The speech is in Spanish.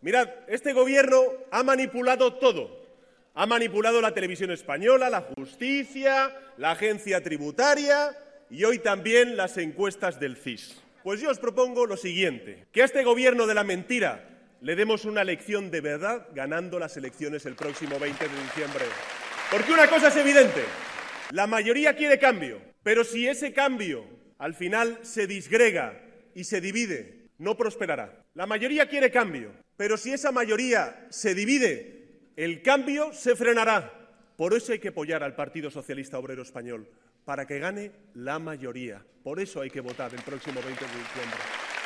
Mirad, este gobierno ha manipulado todo. Ha manipulado la televisión española, la justicia, la agencia tributaria y hoy también las encuestas del CIS. Pues yo os propongo lo siguiente, que a este gobierno de la mentira le demos una lección de verdad ganando las elecciones el próximo 20 de diciembre. Porque una cosa es evidente, la mayoría quiere cambio, pero si ese cambio al final se disgrega y se divide, no prosperará. La mayoría quiere cambio, pero si esa mayoría se divide, el cambio se frenará. Por eso hay que apoyar al Partido Socialista Obrero Español, para que gane la mayoría. Por eso hay que votar el próximo 20 de diciembre.